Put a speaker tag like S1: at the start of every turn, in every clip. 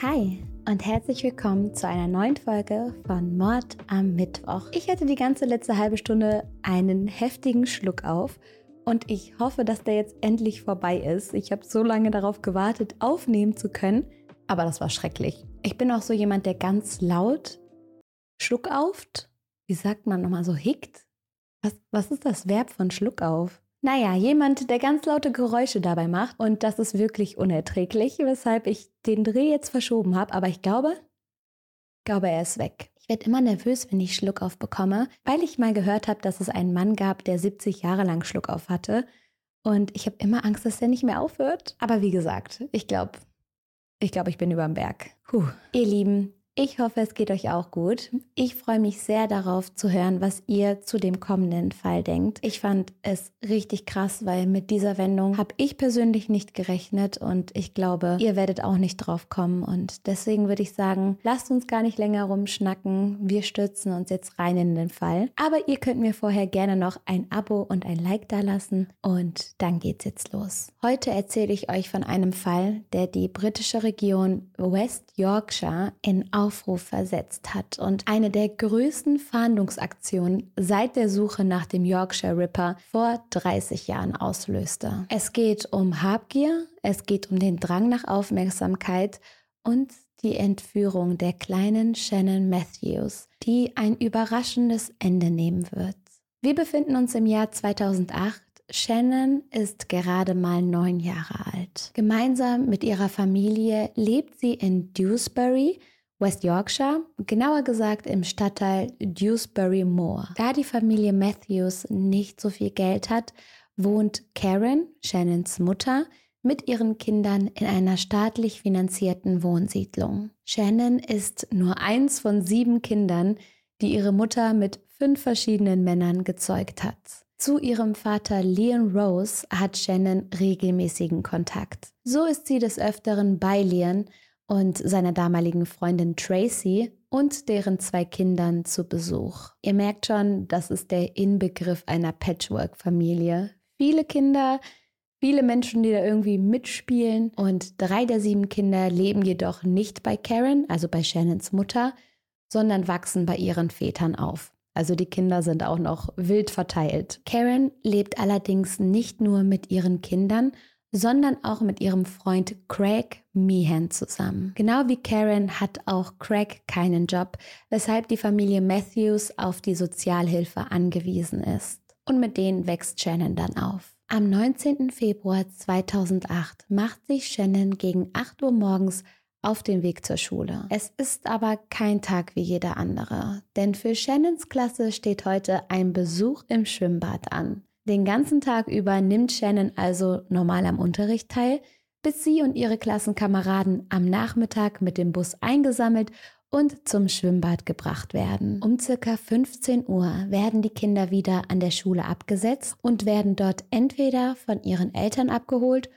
S1: Hi und herzlich willkommen zu einer neuen Folge von Mord am Mittwoch. Ich hatte die ganze letzte halbe Stunde einen heftigen Schluck auf und ich hoffe, dass der jetzt endlich vorbei ist. Ich habe so lange darauf gewartet, aufnehmen zu können, aber das war schrecklich. Ich bin auch so jemand, der ganz laut Schluck auft. Wie sagt man nochmal so hickt? Was, was ist das Verb von Schluck auf? Naja, jemand, der ganz laute Geräusche dabei macht und das ist wirklich unerträglich, weshalb ich den Dreh jetzt verschoben habe, aber ich glaube, glaube, er ist weg. Ich werde immer nervös, wenn ich Schluckauf bekomme, weil ich mal gehört habe, dass es einen Mann gab, der 70 Jahre lang Schluckauf hatte und ich habe immer Angst, dass der nicht mehr aufhört. Aber wie gesagt, ich glaube, ich glaube, ich bin über dem Berg. Puh. Ihr Lieben, ich hoffe, es geht euch auch gut. Ich freue mich sehr darauf zu hören, was ihr zu dem kommenden Fall denkt. Ich fand es richtig krass, weil mit dieser Wendung habe ich persönlich nicht gerechnet und ich glaube, ihr werdet auch nicht drauf kommen. Und deswegen würde ich sagen, lasst uns gar nicht länger rumschnacken. Wir stürzen uns jetzt rein in den Fall. Aber ihr könnt mir vorher gerne noch ein Abo und ein Like da lassen und dann geht's jetzt los. Heute erzähle ich euch von einem Fall, der die britische Region West Yorkshire in Aufruf versetzt hat und eine der größten Fahndungsaktionen seit der Suche nach dem Yorkshire Ripper vor 30 Jahren auslöste. Es geht um Habgier, es geht um den Drang nach Aufmerksamkeit und die Entführung der kleinen Shannon Matthews, die ein überraschendes Ende nehmen wird. Wir befinden uns im Jahr 2008 Shannon ist gerade mal neun Jahre alt. Gemeinsam mit ihrer Familie lebt sie in Dewsbury, West Yorkshire, genauer gesagt im Stadtteil Dewsbury Moor. Da die Familie Matthews nicht so viel Geld hat, wohnt Karen, Shannons Mutter, mit ihren Kindern in einer staatlich finanzierten Wohnsiedlung. Shannon ist nur eins von sieben Kindern, die ihre Mutter mit fünf verschiedenen Männern gezeugt hat. Zu ihrem Vater Leon Rose hat Shannon regelmäßigen Kontakt. So ist sie des Öfteren bei Leon und seiner damaligen Freundin Tracy und deren zwei Kindern zu Besuch. Ihr merkt schon, das ist der Inbegriff einer Patchwork-Familie. Viele Kinder, viele Menschen, die da irgendwie mitspielen und drei der sieben Kinder leben jedoch nicht bei Karen, also bei Shannons Mutter, sondern wachsen bei ihren Vätern auf. Also die Kinder sind auch noch wild verteilt. Karen lebt allerdings nicht nur mit ihren Kindern, sondern auch mit ihrem Freund Craig Meehan zusammen. Genau wie Karen hat auch Craig keinen Job, weshalb die Familie Matthews auf die Sozialhilfe angewiesen ist. Und mit denen wächst Shannon dann auf. Am 19. Februar 2008 macht sich Shannon gegen 8 Uhr morgens auf den Weg zur Schule. Es ist aber kein Tag wie jeder andere, denn für Shannons Klasse steht heute ein Besuch im Schwimmbad an. Den ganzen Tag über nimmt Shannon also normal am Unterricht teil, bis sie und ihre Klassenkameraden am Nachmittag mit dem Bus eingesammelt und zum Schwimmbad gebracht werden. Um circa 15 Uhr werden die Kinder wieder an der Schule abgesetzt und werden dort entweder von ihren Eltern abgeholt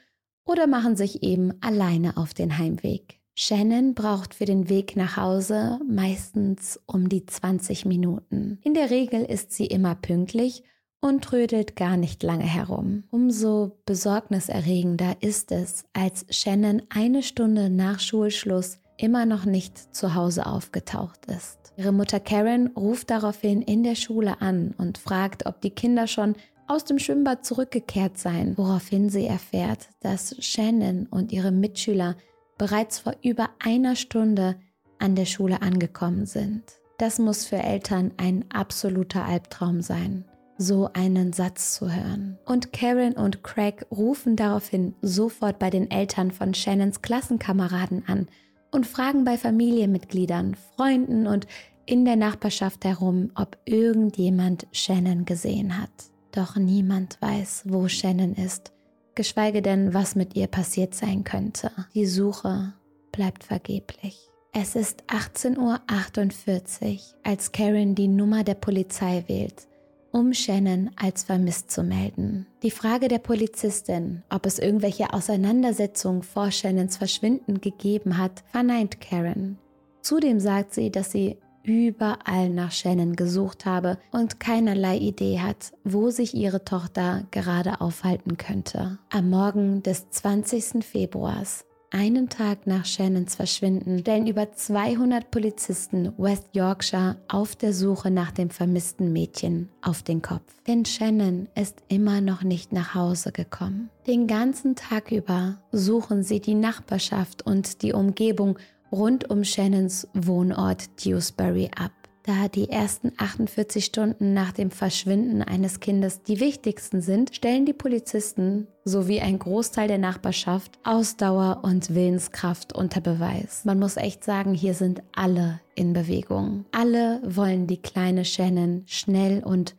S1: oder machen sich eben alleine auf den Heimweg. Shannon braucht für den Weg nach Hause meistens um die 20 Minuten. In der Regel ist sie immer pünktlich und trödelt gar nicht lange herum. Umso besorgniserregender ist es, als Shannon eine Stunde nach Schulschluss immer noch nicht zu Hause aufgetaucht ist. Ihre Mutter Karen ruft daraufhin in der Schule an und fragt, ob die Kinder schon aus dem Schwimmbad zurückgekehrt seien, woraufhin sie erfährt, dass Shannon und ihre Mitschüler bereits vor über einer Stunde an der Schule angekommen sind. Das muss für Eltern ein absoluter Albtraum sein so einen Satz zu hören. Und Karen und Craig rufen daraufhin sofort bei den Eltern von Shannons Klassenkameraden an und fragen bei Familienmitgliedern, Freunden und in der Nachbarschaft herum, ob irgendjemand Shannon gesehen hat. Doch niemand weiß, wo Shannon ist, geschweige denn, was mit ihr passiert sein könnte. Die Suche bleibt vergeblich. Es ist 18.48 Uhr, als Karen die Nummer der Polizei wählt um Shannon als vermisst zu melden. Die Frage der Polizistin, ob es irgendwelche Auseinandersetzungen vor Shannons Verschwinden gegeben hat, verneint Karen. Zudem sagt sie, dass sie überall nach Shannon gesucht habe und keinerlei Idee hat, wo sich ihre Tochter gerade aufhalten könnte. Am Morgen des 20. Februars einen Tag nach Shannons Verschwinden stellen über 200 Polizisten West Yorkshire auf der Suche nach dem vermissten Mädchen auf den Kopf. Denn Shannon ist immer noch nicht nach Hause gekommen. Den ganzen Tag über suchen sie die Nachbarschaft und die Umgebung rund um Shannons Wohnort Dewsbury ab da die ersten 48 Stunden nach dem Verschwinden eines Kindes die wichtigsten sind, stellen die Polizisten sowie ein Großteil der Nachbarschaft Ausdauer und Willenskraft unter Beweis. Man muss echt sagen, hier sind alle in Bewegung. Alle wollen die kleine Shannon schnell und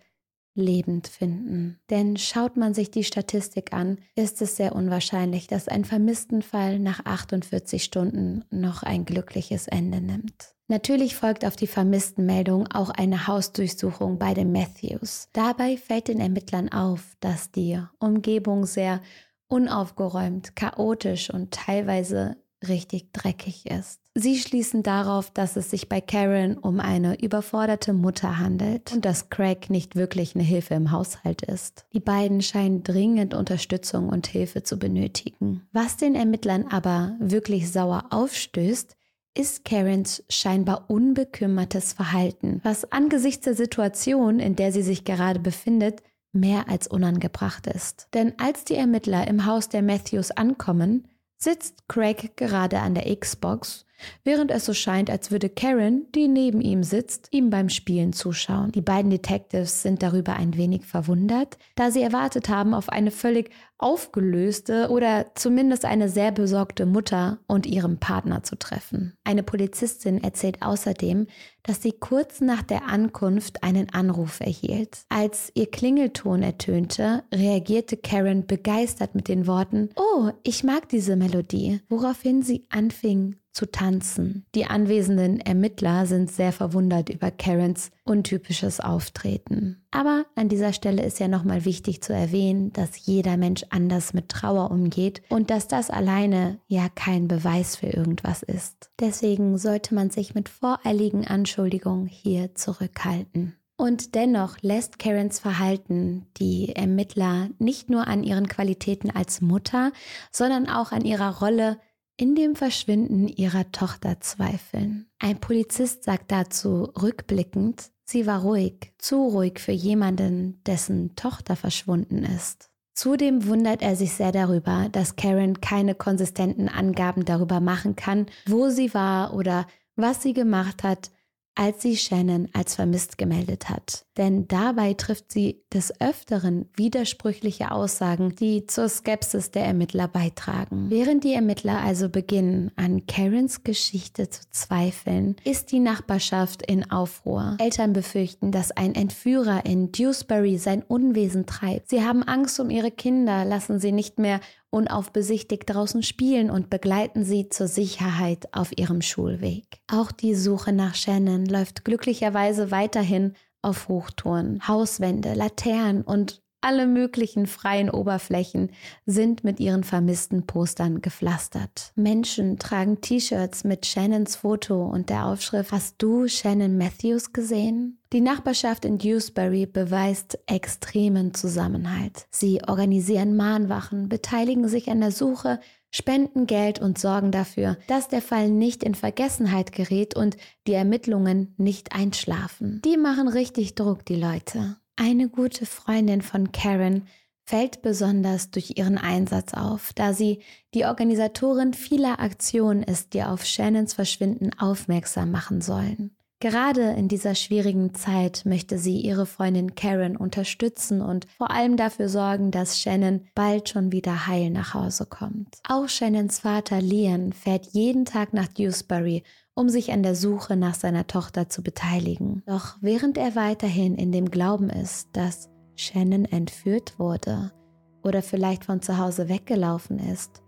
S1: lebend finden. Denn schaut man sich die Statistik an, ist es sehr unwahrscheinlich, dass ein Vermisstenfall nach 48 Stunden noch ein glückliches Ende nimmt. Natürlich folgt auf die Vermisstenmeldung auch eine Hausdurchsuchung bei den Matthews. Dabei fällt den Ermittlern auf, dass die Umgebung sehr unaufgeräumt, chaotisch und teilweise richtig dreckig ist. Sie schließen darauf, dass es sich bei Karen um eine überforderte Mutter handelt und dass Craig nicht wirklich eine Hilfe im Haushalt ist. Die beiden scheinen dringend Unterstützung und Hilfe zu benötigen. Was den Ermittlern aber wirklich sauer aufstößt, ist Karens scheinbar unbekümmertes Verhalten, was angesichts der Situation, in der sie sich gerade befindet, mehr als unangebracht ist. Denn als die Ermittler im Haus der Matthews ankommen, sitzt Craig gerade an der Xbox, während es so scheint, als würde Karen, die neben ihm sitzt, ihm beim Spielen zuschauen. Die beiden Detectives sind darüber ein wenig verwundert, da sie erwartet haben, auf eine völlig aufgelöste oder zumindest eine sehr besorgte Mutter und ihrem Partner zu treffen. Eine Polizistin erzählt außerdem, dass sie kurz nach der Ankunft einen Anruf erhielt. Als ihr Klingelton ertönte, reagierte Karen begeistert mit den Worten, Oh, ich mag diese Melodie, woraufhin sie anfing zu tanzen. Die anwesenden Ermittler sind sehr verwundert über Karens untypisches Auftreten. Aber an dieser Stelle ist ja nochmal wichtig zu erwähnen, dass jeder Mensch anders mit Trauer umgeht und dass das alleine ja kein Beweis für irgendwas ist. Deswegen sollte man sich mit voreiligen Anschuldigungen hier zurückhalten. Und dennoch lässt Karens Verhalten die Ermittler nicht nur an ihren Qualitäten als Mutter, sondern auch an ihrer Rolle in dem Verschwinden ihrer Tochter zweifeln. Ein Polizist sagt dazu rückblickend, sie war ruhig, zu ruhig für jemanden, dessen Tochter verschwunden ist. Zudem wundert er sich sehr darüber, dass Karen keine konsistenten Angaben darüber machen kann, wo sie war oder was sie gemacht hat, als sie Shannon als vermisst gemeldet hat. Denn dabei trifft sie des Öfteren widersprüchliche Aussagen, die zur Skepsis der Ermittler beitragen. Während die Ermittler also beginnen, an Karens Geschichte zu zweifeln, ist die Nachbarschaft in Aufruhr. Eltern befürchten, dass ein Entführer in Dewsbury sein Unwesen treibt. Sie haben Angst um ihre Kinder, lassen sie nicht mehr unaufbesichtigt draußen spielen und begleiten sie zur Sicherheit auf ihrem Schulweg. Auch die Suche nach Shannon läuft glücklicherweise weiterhin auf Hochtouren. Hauswände, Laternen und alle möglichen freien Oberflächen sind mit ihren vermissten Postern gepflastert. Menschen tragen T-Shirts mit Shannons Foto und der Aufschrift Hast du Shannon Matthews gesehen? Die Nachbarschaft in Dewsbury beweist extremen Zusammenhalt. Sie organisieren Mahnwachen, beteiligen sich an der Suche, spenden Geld und sorgen dafür, dass der Fall nicht in Vergessenheit gerät und die Ermittlungen nicht einschlafen. Die machen richtig Druck, die Leute. Eine gute Freundin von Karen fällt besonders durch ihren Einsatz auf, da sie die Organisatorin vieler Aktionen ist, die auf Shannons Verschwinden aufmerksam machen sollen. Gerade in dieser schwierigen Zeit möchte sie ihre Freundin Karen unterstützen und vor allem dafür sorgen, dass Shannon bald schon wieder heil nach Hause kommt. Auch Shannons Vater Liam fährt jeden Tag nach Dewsbury um sich an der Suche nach seiner Tochter zu beteiligen. Doch während er weiterhin in dem Glauben ist, dass Shannon entführt wurde oder vielleicht von zu Hause weggelaufen ist,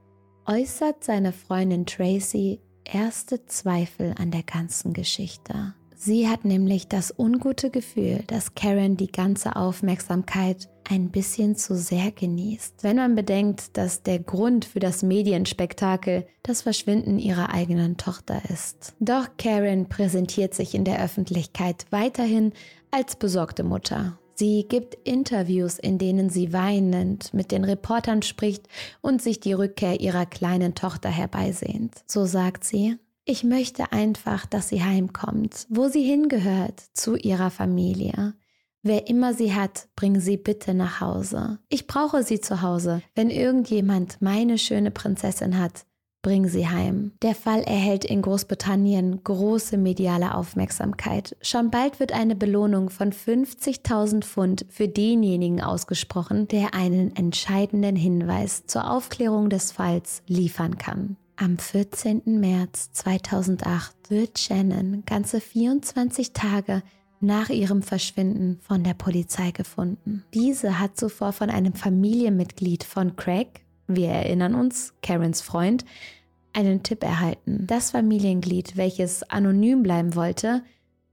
S1: äußert seine Freundin Tracy erste Zweifel an der ganzen Geschichte. Sie hat nämlich das ungute Gefühl, dass Karen die ganze Aufmerksamkeit ein bisschen zu sehr genießt. Wenn man bedenkt, dass der Grund für das Medienspektakel das Verschwinden ihrer eigenen Tochter ist. Doch Karen präsentiert sich in der Öffentlichkeit weiterhin als besorgte Mutter. Sie gibt Interviews, in denen sie weinend mit den Reportern spricht und sich die Rückkehr ihrer kleinen Tochter herbeisehnt. So sagt sie, ich möchte einfach, dass sie heimkommt, wo sie hingehört, zu ihrer Familie. Wer immer sie hat, bring sie bitte nach Hause. Ich brauche sie zu Hause. Wenn irgendjemand meine schöne Prinzessin hat, bring sie heim. Der Fall erhält in Großbritannien große mediale Aufmerksamkeit. Schon bald wird eine Belohnung von 50.000 Pfund für denjenigen ausgesprochen, der einen entscheidenden Hinweis zur Aufklärung des Falls liefern kann. Am 14. März 2008 wird Shannon ganze 24 Tage nach ihrem Verschwinden von der Polizei gefunden. Diese hat zuvor von einem Familienmitglied von Craig, wir erinnern uns, Karens Freund, einen Tipp erhalten. Das Familienglied, welches anonym bleiben wollte,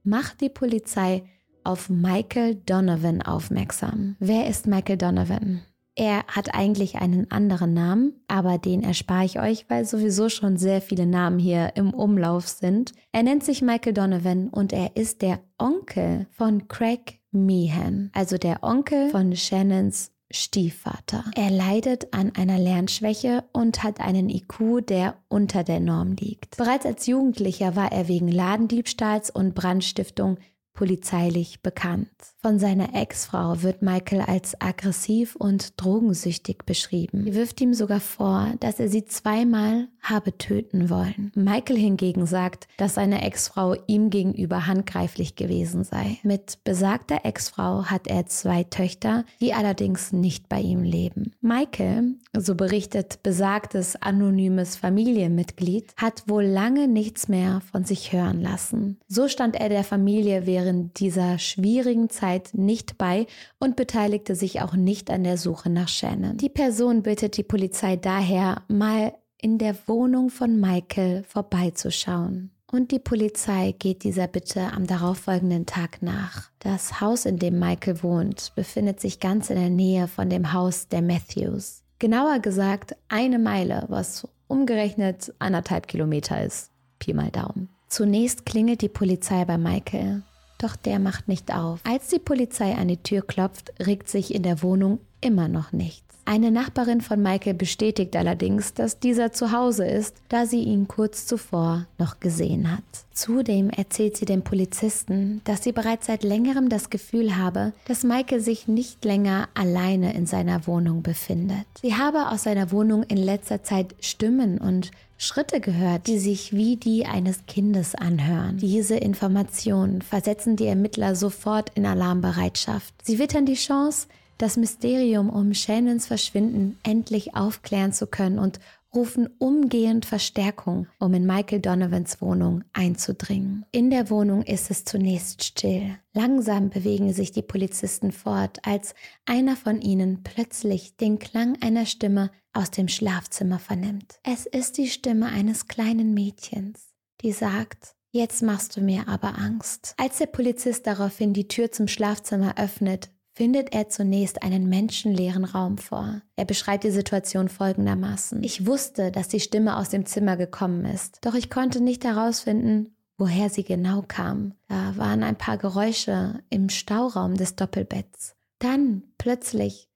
S1: macht die Polizei auf Michael Donovan aufmerksam. Wer ist Michael Donovan? Er hat eigentlich einen anderen Namen, aber den erspare ich euch, weil sowieso schon sehr viele Namen hier im Umlauf sind. Er nennt sich Michael Donovan und er ist der Onkel von Craig Meehan, also der Onkel von Shannons Stiefvater. Er leidet an einer Lernschwäche und hat einen IQ, der unter der Norm liegt. Bereits als Jugendlicher war er wegen Ladendiebstahls und Brandstiftung polizeilich bekannt. Von seiner Ex-Frau wird Michael als aggressiv und drogensüchtig beschrieben. Sie wirft ihm sogar vor, dass er sie zweimal habe töten wollen. Michael hingegen sagt, dass seine Ex-Frau ihm gegenüber handgreiflich gewesen sei. Mit besagter Ex-Frau hat er zwei Töchter, die allerdings nicht bei ihm leben. Michael, so berichtet besagtes anonymes Familienmitglied, hat wohl lange nichts mehr von sich hören lassen. So stand er der Familie während dieser schwierigen Zeit Zeit nicht bei und beteiligte sich auch nicht an der Suche nach Shannon. Die Person bittet die Polizei daher, mal in der Wohnung von Michael vorbeizuschauen. Und die Polizei geht dieser Bitte am darauffolgenden Tag nach. Das Haus, in dem Michael wohnt, befindet sich ganz in der Nähe von dem Haus der Matthews. Genauer gesagt eine Meile, was umgerechnet anderthalb Kilometer ist. Pi mal Daumen. Zunächst klingelt die Polizei bei Michael doch der macht nicht auf. Als die Polizei an die Tür klopft, regt sich in der Wohnung immer noch nichts. Eine Nachbarin von Michael bestätigt allerdings, dass dieser zu Hause ist, da sie ihn kurz zuvor noch gesehen hat. Zudem erzählt sie dem Polizisten, dass sie bereits seit längerem das Gefühl habe, dass Michael sich nicht länger alleine in seiner Wohnung befindet. Sie habe aus seiner Wohnung in letzter Zeit Stimmen und Schritte gehört, die sich wie die eines Kindes anhören. Diese Informationen versetzen die Ermittler sofort in Alarmbereitschaft. Sie wittern die Chance, das Mysterium um Shannons Verschwinden endlich aufklären zu können und rufen umgehend Verstärkung, um in Michael Donovans Wohnung einzudringen. In der Wohnung ist es zunächst still. Langsam bewegen sich die Polizisten fort, als einer von ihnen plötzlich den Klang einer Stimme aus dem Schlafzimmer vernimmt. Es ist die Stimme eines kleinen Mädchens, die sagt, Jetzt machst du mir aber Angst. Als der Polizist daraufhin die Tür zum Schlafzimmer öffnet, findet er zunächst einen menschenleeren Raum vor. Er beschreibt die Situation folgendermaßen. Ich wusste, dass die Stimme aus dem Zimmer gekommen ist, doch ich konnte nicht herausfinden, woher sie genau kam. Da waren ein paar Geräusche im Stauraum des Doppelbetts. Dann plötzlich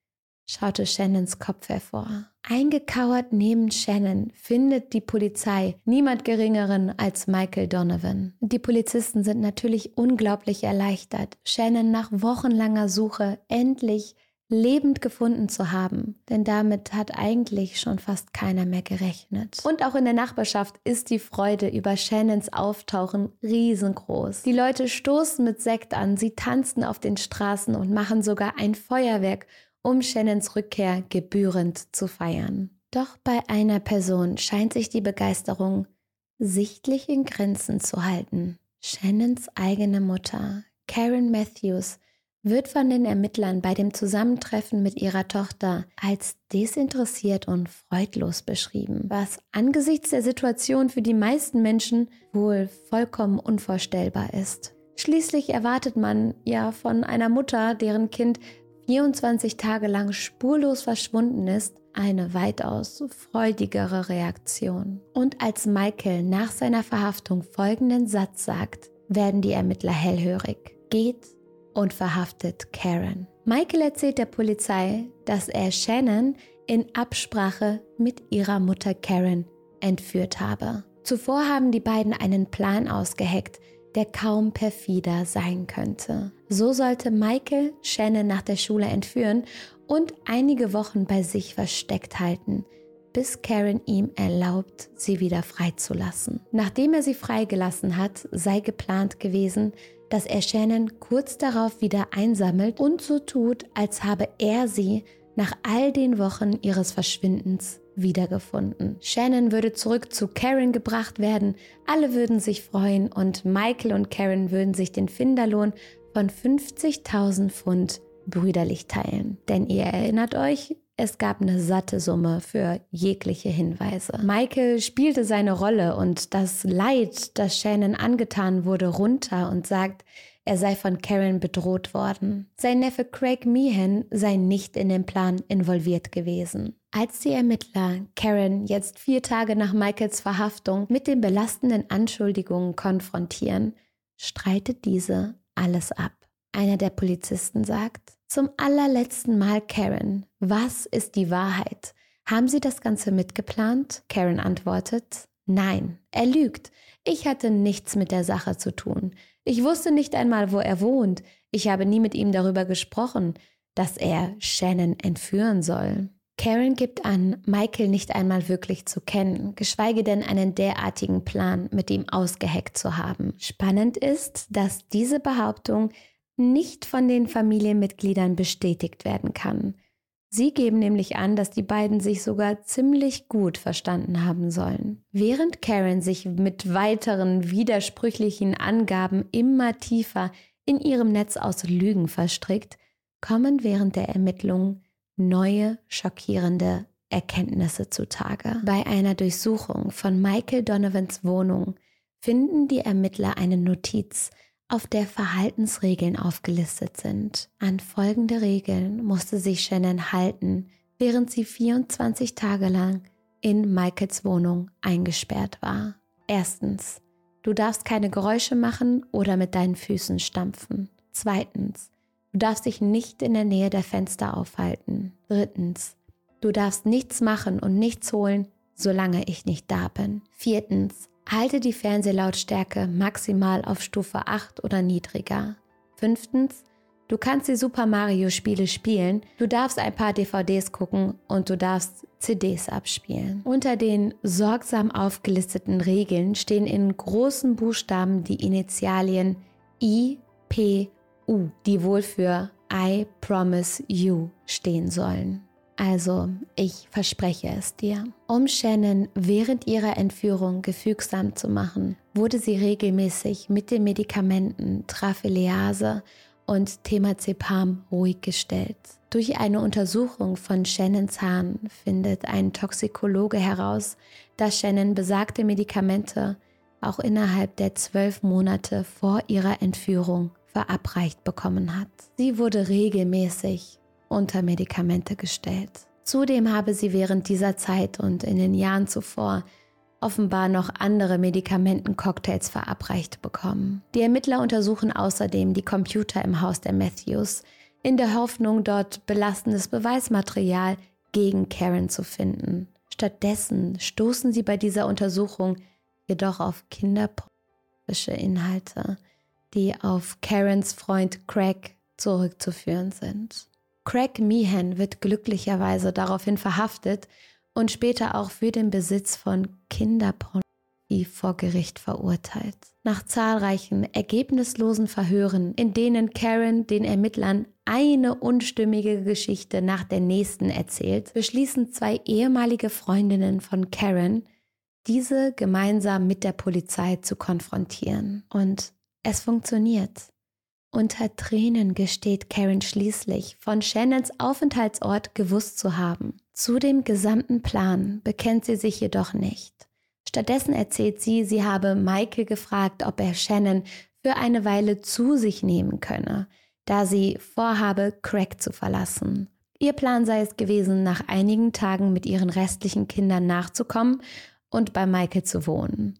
S1: schaute Shannons Kopf hervor. Eingekauert neben Shannon findet die Polizei niemand Geringeren als Michael Donovan. Die Polizisten sind natürlich unglaublich erleichtert, Shannon nach wochenlanger Suche endlich lebend gefunden zu haben, denn damit hat eigentlich schon fast keiner mehr gerechnet. Und auch in der Nachbarschaft ist die Freude über Shannons Auftauchen riesengroß. Die Leute stoßen mit Sekt an, sie tanzen auf den Straßen und machen sogar ein Feuerwerk, um Shannons Rückkehr gebührend zu feiern. Doch bei einer Person scheint sich die Begeisterung sichtlich in Grenzen zu halten. Shannons eigene Mutter, Karen Matthews, wird von den Ermittlern bei dem Zusammentreffen mit ihrer Tochter als desinteressiert und freudlos beschrieben, was angesichts der Situation für die meisten Menschen wohl vollkommen unvorstellbar ist. Schließlich erwartet man ja von einer Mutter, deren Kind 24 Tage lang spurlos verschwunden ist, eine weitaus freudigere Reaktion. Und als Michael nach seiner Verhaftung folgenden Satz sagt, werden die Ermittler hellhörig. Geht und verhaftet Karen. Michael erzählt der Polizei, dass er Shannon in Absprache mit ihrer Mutter Karen entführt habe. Zuvor haben die beiden einen Plan ausgeheckt, der kaum perfider sein könnte. So sollte Michael Shannon nach der Schule entführen und einige Wochen bei sich versteckt halten, bis Karen ihm erlaubt, sie wieder freizulassen. Nachdem er sie freigelassen hat, sei geplant gewesen, dass er Shannon kurz darauf wieder einsammelt und so tut, als habe er sie nach all den Wochen ihres Verschwindens wiedergefunden. Shannon würde zurück zu Karen gebracht werden, alle würden sich freuen und Michael und Karen würden sich den Finderlohn von 50.000 Pfund brüderlich teilen. Denn ihr erinnert euch, es gab eine satte Summe für jegliche Hinweise. Michael spielte seine Rolle und das Leid, das Shannon angetan wurde, runter und sagt, er sei von Karen bedroht worden. Sein Neffe Craig Meehan sei nicht in den Plan involviert gewesen. Als die Ermittler Karen jetzt vier Tage nach Michaels Verhaftung mit den belastenden Anschuldigungen konfrontieren, streitet diese alles ab. Einer der Polizisten sagt, zum allerletzten Mal Karen, was ist die Wahrheit? Haben Sie das Ganze mitgeplant? Karen antwortet, nein, er lügt. Ich hatte nichts mit der Sache zu tun. Ich wusste nicht einmal, wo er wohnt. Ich habe nie mit ihm darüber gesprochen, dass er Shannon entführen soll. Karen gibt an, Michael nicht einmal wirklich zu kennen, geschweige denn einen derartigen Plan mit ihm ausgeheckt zu haben. Spannend ist, dass diese Behauptung nicht von den Familienmitgliedern bestätigt werden kann. Sie geben nämlich an, dass die beiden sich sogar ziemlich gut verstanden haben sollen. Während Karen sich mit weiteren widersprüchlichen Angaben immer tiefer in ihrem Netz aus Lügen verstrickt, kommen während der Ermittlungen neue schockierende Erkenntnisse zutage. Bei einer Durchsuchung von Michael Donovans Wohnung finden die Ermittler eine Notiz, auf der Verhaltensregeln aufgelistet sind. An folgende Regeln musste sich Shannon halten, während sie 24 Tage lang in Michaels Wohnung eingesperrt war. Erstens, du darfst keine Geräusche machen oder mit deinen Füßen stampfen. Zweitens, du darfst dich nicht in der Nähe der Fenster aufhalten. Drittens, du darfst nichts machen und nichts holen, solange ich nicht da bin. Viertens, Halte die Fernsehlautstärke maximal auf Stufe 8 oder niedriger. Fünftens, du kannst die Super Mario Spiele spielen, du darfst ein paar DVDs gucken und du darfst CDs abspielen. Unter den sorgsam aufgelisteten Regeln stehen in großen Buchstaben die Initialien I, P, U, die wohl für I Promise You stehen sollen. Also, ich verspreche es dir. Um Shannon während ihrer Entführung gefügsam zu machen, wurde sie regelmäßig mit den Medikamenten Trafelease und Temazepam ruhig gestellt. Durch eine Untersuchung von Shannons Haaren findet ein Toxikologe heraus, dass Shannon besagte Medikamente auch innerhalb der zwölf Monate vor ihrer Entführung verabreicht bekommen hat. Sie wurde regelmäßig unter Medikamente gestellt. Zudem habe sie während dieser Zeit und in den Jahren zuvor offenbar noch andere Medikamentencocktails verabreicht bekommen. Die Ermittler untersuchen außerdem die Computer im Haus der Matthews in der Hoffnung, dort belastendes Beweismaterial gegen Karen zu finden. Stattdessen stoßen sie bei dieser Untersuchung jedoch auf kinderpornografische Inhalte, die auf Karens Freund Craig zurückzuführen sind. Craig Meehan wird glücklicherweise daraufhin verhaftet und später auch für den Besitz von Kinderpornografie vor Gericht verurteilt. Nach zahlreichen ergebnislosen Verhören, in denen Karen den Ermittlern eine unstimmige Geschichte nach der nächsten erzählt, beschließen zwei ehemalige Freundinnen von Karen, diese gemeinsam mit der Polizei zu konfrontieren. Und es funktioniert. Unter Tränen gesteht Karen schließlich, von Shannons Aufenthaltsort gewusst zu haben. Zu dem gesamten Plan bekennt sie sich jedoch nicht. Stattdessen erzählt sie, sie habe Michael gefragt, ob er Shannon für eine Weile zu sich nehmen könne, da sie vorhabe, Craig zu verlassen. Ihr Plan sei es gewesen, nach einigen Tagen mit ihren restlichen Kindern nachzukommen und bei Michael zu wohnen.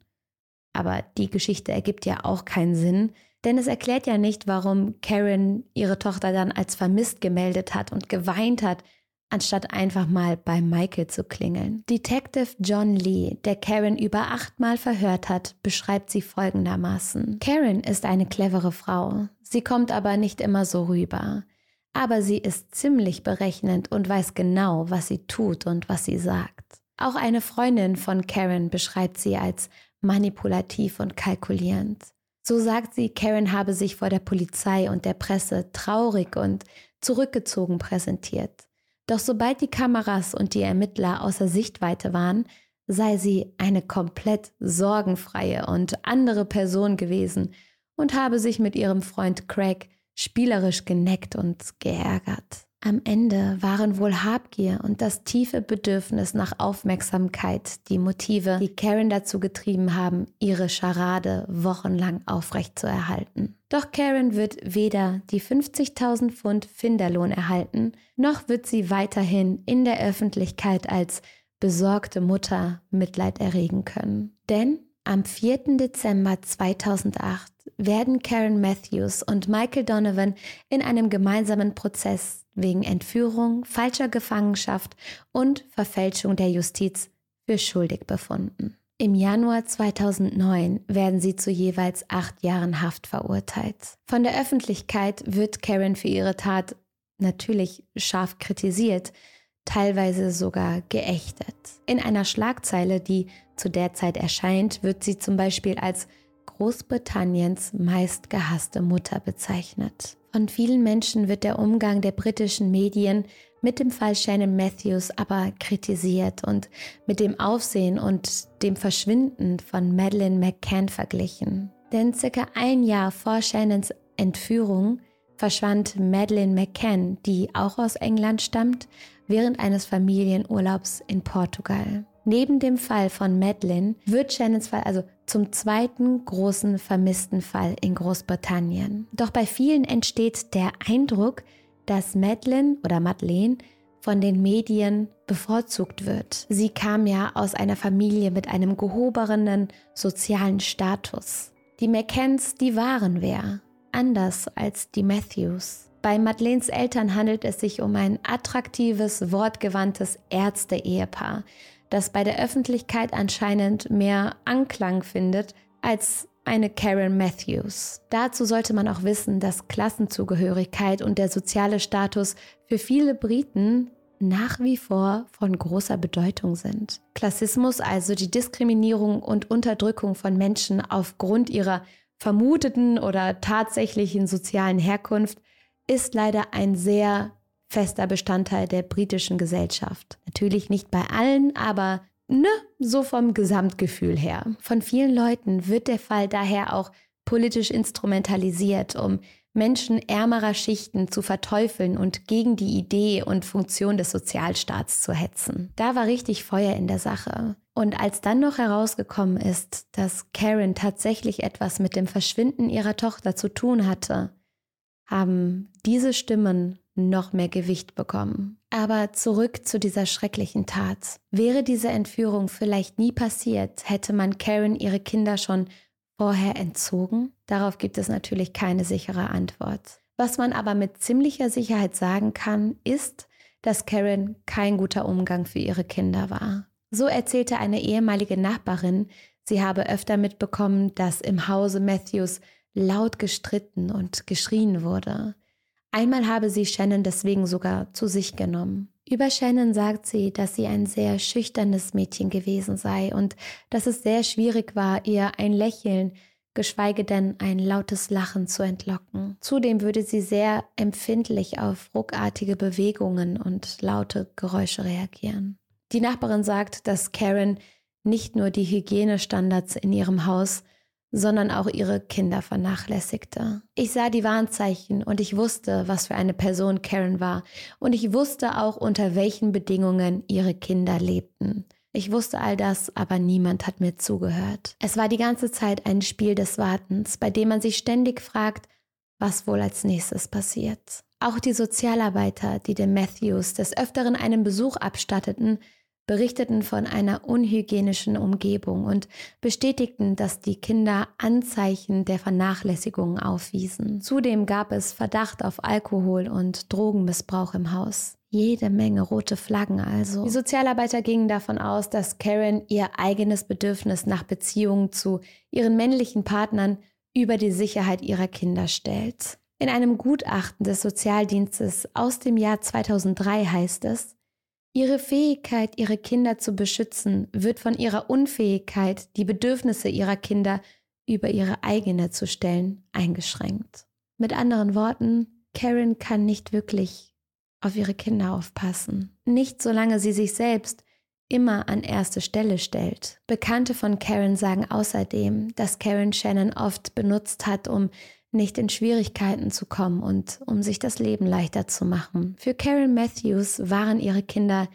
S1: Aber die Geschichte ergibt ja auch keinen Sinn, denn es erklärt ja nicht, warum Karen ihre Tochter dann als vermisst gemeldet hat und geweint hat, anstatt einfach mal bei Michael zu klingeln. Detective John Lee, der Karen über achtmal verhört hat, beschreibt sie folgendermaßen. Karen ist eine clevere Frau. Sie kommt aber nicht immer so rüber. Aber sie ist ziemlich berechnend und weiß genau, was sie tut und was sie sagt. Auch eine Freundin von Karen beschreibt sie als manipulativ und kalkulierend. So sagt sie, Karen habe sich vor der Polizei und der Presse traurig und zurückgezogen präsentiert. Doch sobald die Kameras und die Ermittler außer Sichtweite waren, sei sie eine komplett sorgenfreie und andere Person gewesen und habe sich mit ihrem Freund Craig spielerisch geneckt und geärgert. Am Ende waren wohl Habgier und das tiefe Bedürfnis nach Aufmerksamkeit die Motive, die Karen dazu getrieben haben, ihre Scharade wochenlang aufrechtzuerhalten. Doch Karen wird weder die 50.000 Pfund Finderlohn erhalten, noch wird sie weiterhin in der Öffentlichkeit als besorgte Mutter Mitleid erregen können. Denn am 4. Dezember 2008 werden Karen Matthews und Michael Donovan in einem gemeinsamen Prozess wegen Entführung, falscher Gefangenschaft und Verfälschung der Justiz für schuldig befunden. Im Januar 2009 werden sie zu jeweils acht Jahren Haft verurteilt. Von der Öffentlichkeit wird Karen für ihre Tat natürlich scharf kritisiert, teilweise sogar geächtet. In einer Schlagzeile, die zu der Zeit erscheint, wird sie zum Beispiel als Großbritanniens meistgehasste Mutter bezeichnet. Von vielen Menschen wird der Umgang der britischen Medien mit dem Fall Shannon Matthews aber kritisiert und mit dem Aufsehen und dem Verschwinden von Madeleine McCann verglichen. Denn circa ein Jahr vor Shannons Entführung verschwand Madeleine McCann, die auch aus England stammt, während eines Familienurlaubs in Portugal. Neben dem Fall von Madeleine wird Shannons Fall also zum zweiten großen vermissten Fall in Großbritannien. Doch bei vielen entsteht der Eindruck, dass Madeleine oder Madeleine von den Medien bevorzugt wird. Sie kam ja aus einer Familie mit einem gehobenen sozialen Status. Die McCanns, die waren wer? Anders als die Matthews. Bei Madeleines Eltern handelt es sich um ein attraktives, wortgewandtes Ärzte-Ehepaar, das bei der Öffentlichkeit anscheinend mehr Anklang findet als eine Karen Matthews. Dazu sollte man auch wissen, dass Klassenzugehörigkeit und der soziale Status für viele Briten nach wie vor von großer Bedeutung sind. Klassismus, also die Diskriminierung und Unterdrückung von Menschen aufgrund ihrer vermuteten oder tatsächlichen sozialen Herkunft, ist leider ein sehr fester Bestandteil der britischen Gesellschaft. Natürlich nicht bei allen, aber ne, so vom Gesamtgefühl her. Von vielen Leuten wird der Fall daher auch politisch instrumentalisiert, um Menschen ärmerer Schichten zu verteufeln und gegen die Idee und Funktion des Sozialstaats zu hetzen. Da war richtig Feuer in der Sache. Und als dann noch herausgekommen ist, dass Karen tatsächlich etwas mit dem Verschwinden ihrer Tochter zu tun hatte, haben diese Stimmen noch mehr Gewicht bekommen. Aber zurück zu dieser schrecklichen Tat. Wäre diese Entführung vielleicht nie passiert, hätte man Karen ihre Kinder schon vorher entzogen? Darauf gibt es natürlich keine sichere Antwort. Was man aber mit ziemlicher Sicherheit sagen kann, ist, dass Karen kein guter Umgang für ihre Kinder war. So erzählte eine ehemalige Nachbarin, sie habe öfter mitbekommen, dass im Hause Matthews laut gestritten und geschrien wurde. Einmal habe sie Shannon deswegen sogar zu sich genommen. Über Shannon sagt sie, dass sie ein sehr schüchternes Mädchen gewesen sei und dass es sehr schwierig war, ihr ein Lächeln, geschweige denn ein lautes Lachen zu entlocken. Zudem würde sie sehr empfindlich auf ruckartige Bewegungen und laute Geräusche reagieren. Die Nachbarin sagt, dass Karen nicht nur die Hygienestandards in ihrem Haus, sondern auch ihre Kinder vernachlässigte. Ich sah die Warnzeichen und ich wusste, was für eine Person Karen war und ich wusste auch, unter welchen Bedingungen ihre Kinder lebten. Ich wusste all das, aber niemand hat mir zugehört. Es war die ganze Zeit ein Spiel des Wartens, bei dem man sich ständig fragt, was wohl als nächstes passiert. Auch die Sozialarbeiter, die dem Matthews des Öfteren einen Besuch abstatteten, berichteten von einer unhygienischen Umgebung und bestätigten, dass die Kinder Anzeichen der Vernachlässigung aufwiesen. Zudem gab es Verdacht auf Alkohol und Drogenmissbrauch im Haus. Jede Menge rote Flaggen also. Die Sozialarbeiter gingen davon aus, dass Karen ihr eigenes Bedürfnis nach Beziehungen zu ihren männlichen Partnern über die Sicherheit ihrer Kinder stellt. In einem Gutachten des Sozialdienstes aus dem Jahr 2003 heißt es, Ihre Fähigkeit, ihre Kinder zu beschützen, wird von ihrer Unfähigkeit, die Bedürfnisse ihrer Kinder über ihre eigene zu stellen, eingeschränkt. Mit anderen Worten, Karen kann nicht wirklich auf ihre Kinder aufpassen. Nicht solange sie sich selbst immer an erste Stelle stellt. Bekannte von Karen sagen außerdem, dass Karen Shannon oft benutzt hat, um nicht in Schwierigkeiten zu kommen und um sich das Leben leichter zu machen. Für Karen Matthews waren ihre Kinder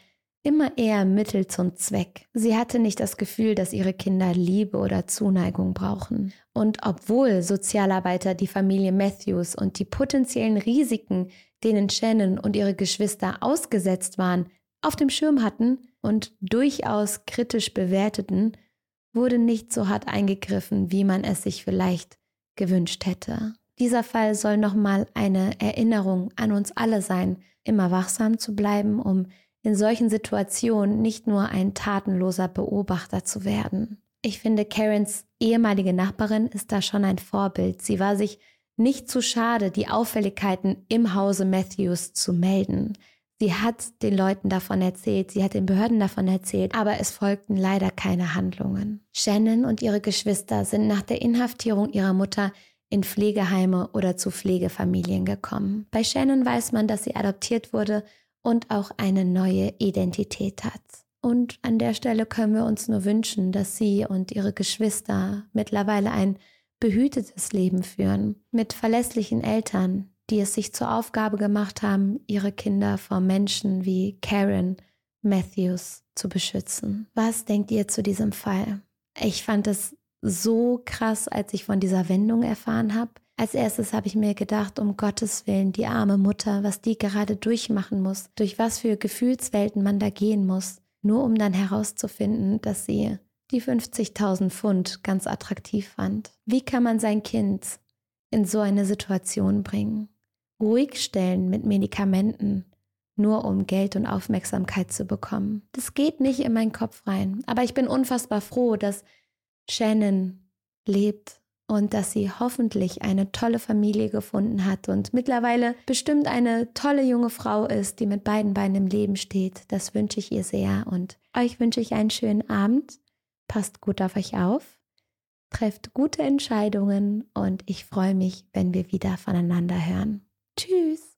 S1: immer eher Mittel zum Zweck. Sie hatte nicht das Gefühl, dass ihre Kinder Liebe oder Zuneigung brauchen. Und obwohl Sozialarbeiter die Familie Matthews und die potenziellen Risiken, denen Shannon und ihre Geschwister ausgesetzt waren, auf dem Schirm hatten und durchaus kritisch bewerteten, wurde nicht so hart eingegriffen, wie man es sich vielleicht gewünscht hätte. Dieser Fall soll nochmal eine Erinnerung an uns alle sein, immer wachsam zu bleiben, um in solchen Situationen nicht nur ein tatenloser Beobachter zu werden. Ich finde, Karens ehemalige Nachbarin ist da schon ein Vorbild. Sie war sich nicht zu schade, die Auffälligkeiten im Hause Matthews zu melden. Sie hat den Leuten davon erzählt, sie hat den Behörden davon erzählt, aber es folgten leider keine Handlungen. Shannon und ihre Geschwister sind nach der Inhaftierung ihrer Mutter in Pflegeheime oder zu Pflegefamilien gekommen. Bei Shannon weiß man, dass sie adoptiert wurde und auch eine neue Identität hat. Und an der Stelle können wir uns nur wünschen, dass sie und ihre Geschwister mittlerweile ein behütetes Leben führen, mit verlässlichen Eltern, die es sich zur Aufgabe gemacht haben, ihre Kinder vor Menschen wie Karen Matthews zu beschützen. Was denkt ihr zu diesem Fall? Ich fand es so krass, als ich von dieser Wendung erfahren habe. Als erstes habe ich mir gedacht, um Gottes Willen, die arme Mutter, was die gerade durchmachen muss, durch was für Gefühlswelten man da gehen muss, nur um dann herauszufinden, dass sie die 50.000 Pfund ganz attraktiv fand. Wie kann man sein Kind in so eine Situation bringen? Ruhig stellen mit Medikamenten, nur um Geld und Aufmerksamkeit zu bekommen. Das geht nicht in meinen Kopf rein. Aber ich bin unfassbar froh, dass Shannon lebt und dass sie hoffentlich eine tolle Familie gefunden hat und mittlerweile bestimmt eine tolle junge Frau ist, die mit beiden Beinen im Leben steht. Das wünsche ich ihr sehr und euch wünsche ich einen schönen Abend. Passt gut auf euch auf, trefft gute Entscheidungen und ich freue mich, wenn wir wieder voneinander hören. Tschüss.